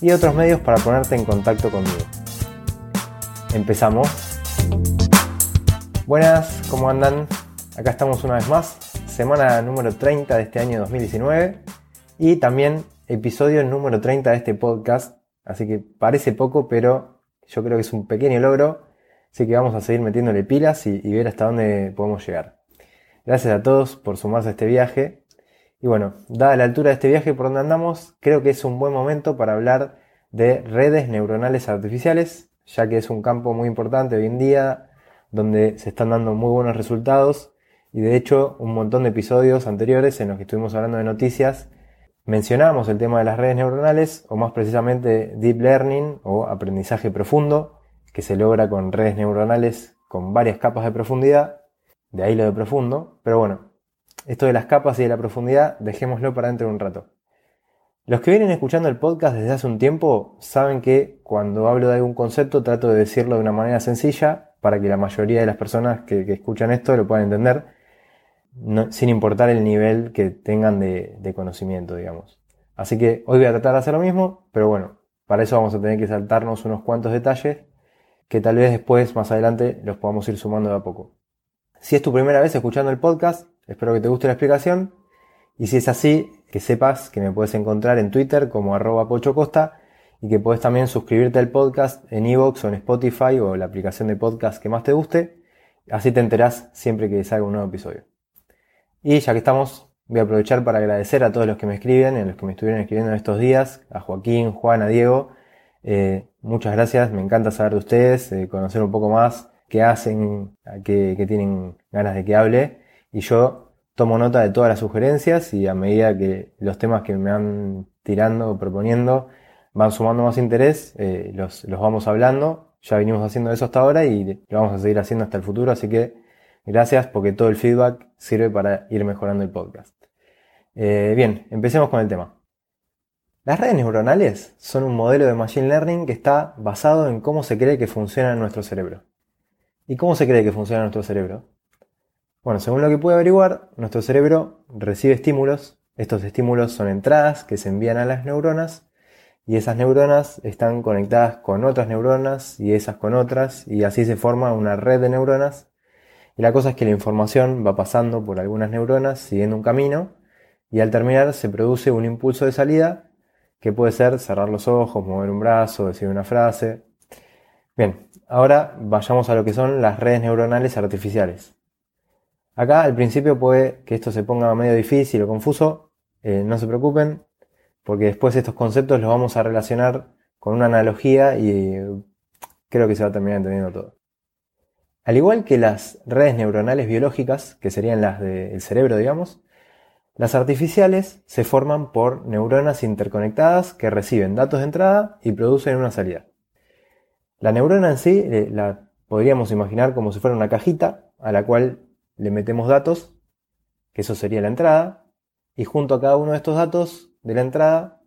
y otros medios para ponerte en contacto conmigo. Empezamos. Buenas, ¿cómo andan? Acá estamos una vez más, semana número 30 de este año 2019 y también episodio número 30 de este podcast, así que parece poco, pero yo creo que es un pequeño logro, así que vamos a seguir metiéndole pilas y, ver hasta dónde podemos llegar. Gracias a todos por sumarse a este viaje. Y bueno, dada la altura de este viaje por donde andamos, creo que es un buen momento para hablar de redes neuronales artificiales, ya que es un campo muy importante hoy en día, donde se están dando muy buenos resultados. Y de hecho un montón de episodios anteriores en los que estuvimos hablando de noticias mencionamos el tema de las redes neuronales o más precisamente deep learning o aprendizaje profundo que se logra con redes neuronales con varias capas de profundidad, de ahí lo de profundo, pero bueno, esto de las capas y de la profundidad dejémoslo para dentro de un rato. Los que vienen escuchando el podcast desde hace un tiempo saben que cuando hablo de algún concepto trato de decirlo de una manera sencilla para que la mayoría de las personas que, escuchan esto lo puedan entender, sin importar el nivel que tengan de, de conocimiento, digamos. Así que hoy voy a tratar de hacer lo mismo, pero bueno, para eso vamos a tener que saltarnos unos cuantos detalles que tal vez después, más adelante, los podamos ir sumando de a poco. Si es tu primera vez escuchando el podcast, espero que te guste la explicación y si es así, que sepas que me puedes encontrar en Twitter como arroba pochocosta y que puedes también suscribirte al podcast en iVoox o en Spotify o la aplicación de podcast que más te guste. Así te enterás siempre que salga un nuevo episodio. Y ya que estamos, voy a aprovechar para agradecer a todos los que me escriben, a los que me estuvieron escribiendo en estos días, a Joaquín, Juan, a Diego. Eh, muchas gracias, me encanta saber de ustedes, eh, conocer un poco más qué hacen, qué, tienen ganas de que hable. Y yo tomo nota de todas las sugerencias y a medida que los temas que me van tirando o proponiendo van sumando más interés, eh, los, vamos hablando. Ya venimos haciendo eso hasta ahora y lo vamos a seguir haciendo hasta el futuro, así que gracias porque todo el feedback sirve para ir mejorando el podcast. Eh, bien, empecemos con el tema. Las redes neuronales son un modelo de Machine Learning que está basado en cómo se cree que funciona nuestro cerebro. ¿Y cómo se cree que funciona nuestro cerebro? Bueno, según lo que pude averiguar, nuestro cerebro recibe estímulos. Estos estímulos son entradas que se envían a las neuronas y esas neuronas están conectadas con otras neuronas y esas con otras y así se forma una red de neuronas. Y la cosa es que la información va pasando por algunas neuronas siguiendo un camino y al terminar se produce un impulso de salida que puede ser cerrar los ojos, mover un brazo, decir una frase. Bien, ahora vayamos a lo que son las redes neuronales artificiales. Acá al principio puede que esto se ponga medio difícil o confuso, eh, no se preocupen, porque después estos conceptos los vamos a relacionar con una analogía y creo que se va a terminar entendiendo todo. Al igual que las redes neuronales biológicas, que serían las del cerebro, digamos, las artificiales se forman por neuronas interconectadas que reciben datos de entrada y producen una salida. La neurona en sí eh, la podríamos imaginar como si fuera una cajita a la cual le metemos datos, que eso sería la entrada, y junto a cada uno de estos datos de la entrada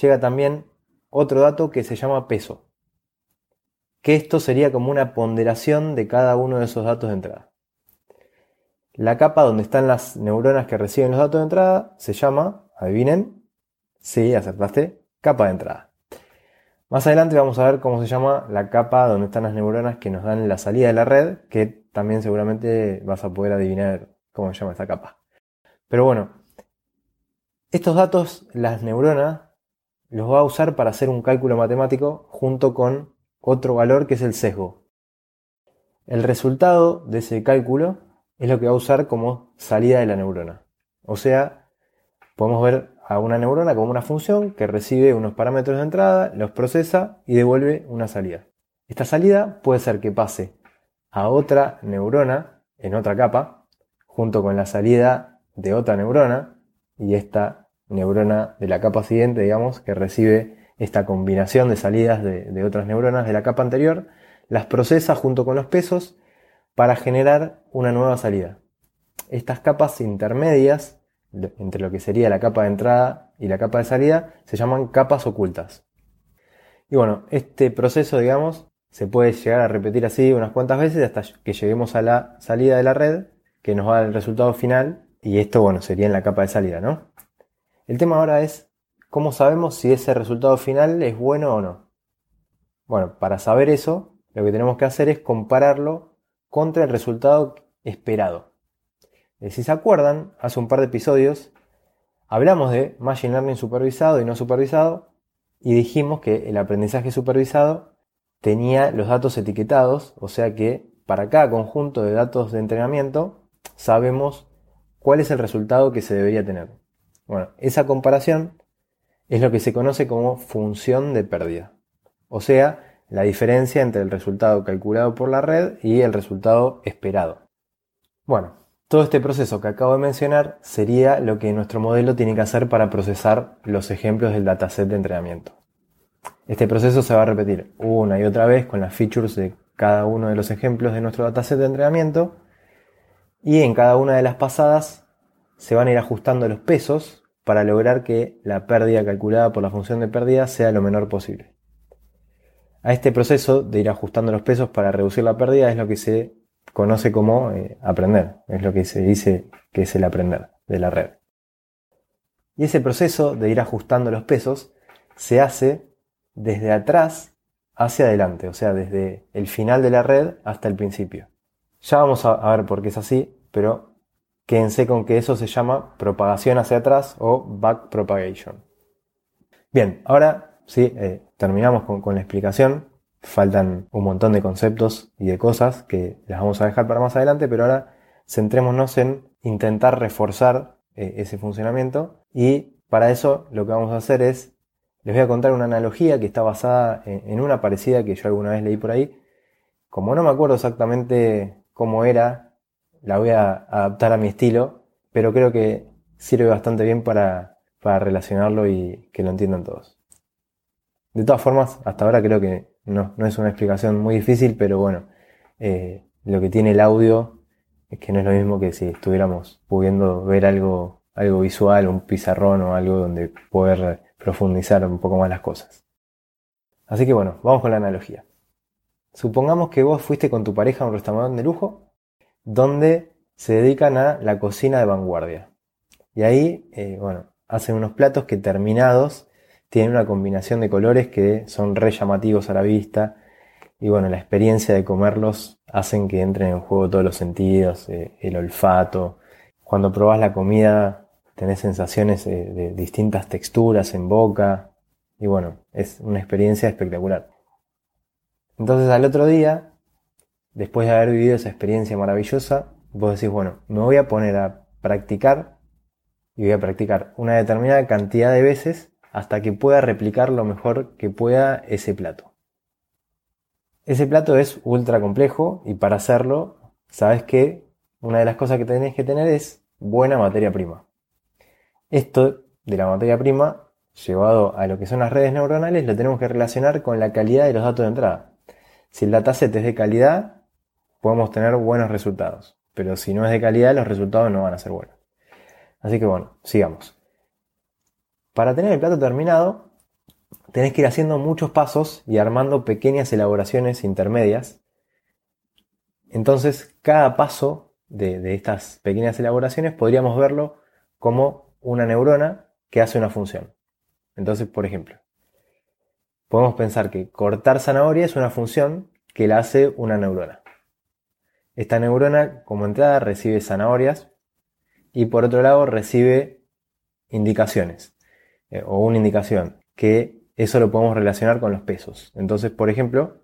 llega también otro dato que se llama peso, que esto sería como una ponderación de cada uno de esos datos de entrada. La capa donde están las neuronas que reciben los datos de entrada se llama, adivinen, sí, acertaste, capa de entrada. Más adelante vamos a ver cómo se llama la capa donde están las neuronas que nos dan la salida de la red, que también seguramente vas a poder adivinar cómo se llama esta capa. Pero bueno, estos datos las neuronas los va a usar para hacer un cálculo matemático junto con otro valor que es el sesgo. El resultado de ese cálculo es lo que va a usar como salida de la neurona. O sea, podemos ver a una neurona como una función que recibe unos parámetros de entrada, los procesa y devuelve una salida. Esta salida puede ser que pase a otra neurona en otra capa, junto con la salida de otra neurona, y esta neurona de la capa siguiente, digamos, que recibe esta combinación de salidas de, otras neuronas de la capa anterior, las procesa junto con los pesos para generar una nueva salida. Estas capas intermedias, entre lo que sería la capa de entrada y la capa de salida, se llaman capas ocultas. Y bueno, este proceso, digamos, se puede llegar a repetir así unas cuantas veces hasta que lleguemos a la salida de la red, que nos va el resultado final, y esto, bueno, sería en la capa de salida, ¿no? El tema ahora es cómo sabemos si ese resultado final es bueno o no. Bueno, para saber eso, lo que tenemos que hacer es compararlo contra el resultado esperado. Eh, si se acuerdan, hace un par de episodios hablamos de Machine Learning supervisado y no supervisado y dijimos que el aprendizaje supervisado tenía los datos etiquetados, o sea que para cada conjunto de datos de entrenamiento sabemos cuál es el resultado que se debería tener. Bueno, esa comparación es lo que se conoce como función de pérdida, o sea, la diferencia entre el resultado calculado por la red y el resultado esperado. Bueno, todo este proceso que acabo de mencionar sería lo que nuestro modelo tiene que hacer para procesar los ejemplos del dataset de entrenamiento. Este proceso se va a repetir una y otra vez con las features de cada uno de los ejemplos de nuestro dataset de entrenamiento y en cada una de las pasadas se van a ir ajustando los pesos para lograr que la pérdida calculada por la función de pérdida sea lo menor posible. A este proceso de ir ajustando los pesos para reducir la pérdida es lo que se conoce como eh, aprender, es lo que se dice que es el aprender de la red. Y ese proceso de ir ajustando los pesos se hace desde atrás hacia adelante, o sea, desde el final de la red hasta el principio. Ya vamos a ver por qué es así, pero quédense con que eso se llama propagación hacia atrás o back propagation. Bien, ahora sí, eh, terminamos con la explicación faltan un montón de conceptos y de cosas que las vamos a dejar para más adelante, pero ahora centrémonos en intentar reforzar eh, ese funcionamiento y para eso lo que vamos a hacer es, les voy a contar una analogía que está basada en, una parecida que yo alguna vez leí por ahí. Como no me acuerdo exactamente cómo era, la voy a adaptar a mi estilo, pero creo que sirve bastante bien para, para relacionarlo y que lo entiendan todos. De todas formas, hasta ahora creo que no, no es una explicación muy difícil, pero bueno, eh, lo que tiene el audio es que no es lo mismo que si estuviéramos pudiendo ver algo, algo visual, un pizarrón o algo donde poder profundizar un poco más las cosas. Así que bueno, vamos con la analogía. Supongamos que vos fuiste con tu pareja a un restaurante de lujo donde se dedican a la cocina de vanguardia. Y ahí, eh, bueno, hacen unos platos que terminados tienen una combinación de colores que son re llamativos a la vista. Y bueno, la experiencia de comerlos hacen que entren en juego todos los sentidos, eh, el olfato. Cuando probás la comida tenés sensaciones eh, de distintas texturas en boca. Y bueno, es una experiencia espectacular. Entonces al otro día, después de haber vivido esa experiencia maravillosa, vos decís, bueno, me voy a poner a practicar y voy a practicar una determinada cantidad de veces hasta que pueda replicar lo mejor que pueda ese plato. Ese plato es ultra complejo y para hacerlo, sabes que una de las cosas que tenés que tener es buena materia prima. Esto de la materia prima, llevado a lo que son las redes neuronales, lo tenemos que relacionar con la calidad de los datos de entrada. Si el dataset es de calidad, podemos tener buenos resultados. Pero si no es de calidad, los resultados no van a ser buenos. Así que bueno, sigamos. Para tener el plato terminado, tenés que ir haciendo muchos pasos y armando pequeñas elaboraciones intermedias. Entonces, cada paso de, estas pequeñas elaboraciones podríamos verlo como una neurona que hace una función. Entonces, por ejemplo, podemos pensar que cortar zanahoria es una función que la hace una neurona. Esta neurona, como entrada, recibe zanahorias y por otro lado recibe indicaciones. Eh, o una indicación, que eso lo podemos relacionar con los pesos. Entonces, por ejemplo,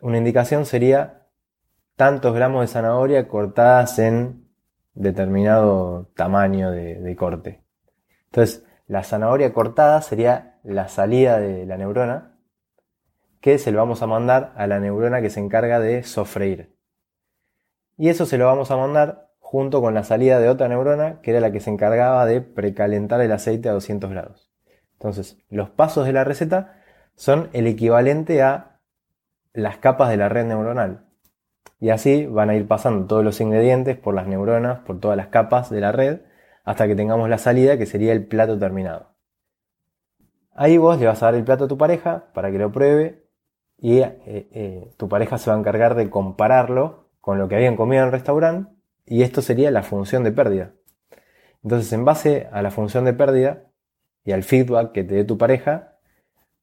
una indicación sería tantos gramos de zanahoria cortadas en determinado tamaño de, de corte. Entonces, la zanahoria cortada sería la salida de la neurona, que se lo vamos a mandar a la neurona que se encarga de sofreír. Y eso se lo vamos a mandar junto con la salida de otra neurona, que era la que se encargaba de precalentar el aceite a 200 grados. Entonces, los pasos de la receta son el equivalente a las capas de la red neuronal. Y así van a ir pasando todos los ingredientes por las neuronas, por todas las capas de la red, hasta que tengamos la salida que sería el plato terminado. Ahí vos le vas a dar el plato a tu pareja para que lo pruebe y eh, eh, tu pareja se va a encargar de compararlo con lo que habían comido en el restaurante y esto sería la función de pérdida. Entonces, en base a la función de pérdida y al feedback que te dé tu pareja,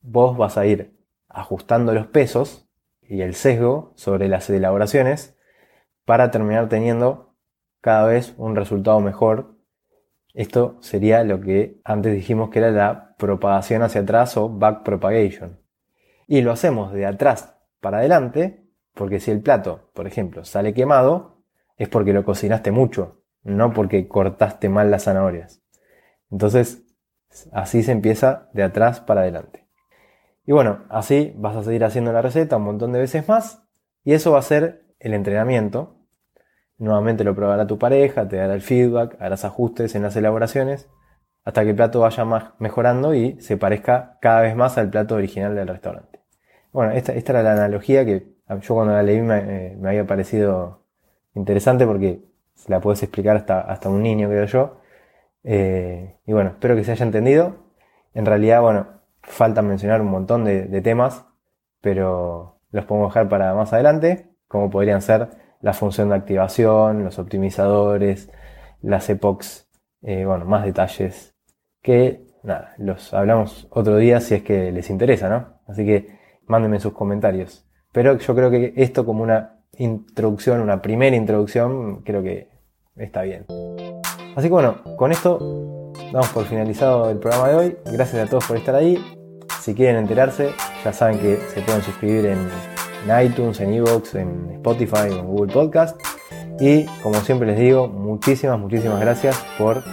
vos vas a ir ajustando los pesos y el sesgo sobre las elaboraciones para terminar teniendo cada vez un resultado mejor. Esto sería lo que antes dijimos que era la propagación hacia atrás o back propagation. Y lo hacemos de atrás para adelante, porque si el plato, por ejemplo, sale quemado, es porque lo cocinaste mucho, no porque cortaste mal las zanahorias. Entonces, así se empieza de atrás para adelante. Y bueno, así vas a seguir haciendo la receta un montón de veces más y eso va a ser el entrenamiento. Nuevamente lo probará tu pareja, te dará el feedback, harás ajustes en las elaboraciones hasta que el plato vaya mejorando y se parezca cada vez más al plato original del restaurante. Bueno, esta, era la analogía que yo cuando la leí me, me había parecido interesante porque se la puedes explicar hasta, hasta un niño, creo yo. Eh, y bueno, espero que se haya entendido. En realidad, bueno, falta mencionar un montón de, temas, pero los podemos dejar para más adelante, como podrían ser la función de activación, los optimizadores, las epochs, eh, bueno, más detalles que nada, los hablamos otro día si es que les interesa, ¿no? Así que mándenme sus comentarios. Pero yo creo que esto como una introducción, una primera introducción, creo que está bien. Así que bueno, con esto damos por finalizado el programa de hoy. Gracias a todos por estar ahí. Si quieren enterarse, ya saben que se pueden suscribir en, iTunes, en Evox, en Spotify, en Google Podcast. Y como siempre les digo, muchísimas, muchísimas gracias por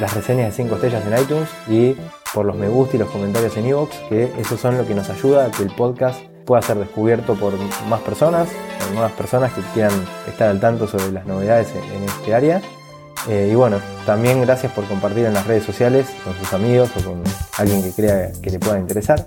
las reseñas de 5 estrellas en iTunes y por los me gusta y los comentarios en Evox, que esos son lo que nos ayuda a que el podcast pueda ser descubierto por más personas, por nuevas personas que quieran estar al tanto sobre las novedades en, este área. Eh, y bueno, también gracias por compartir en las redes sociales con sus amigos o con alguien que crea que le pueda interesar.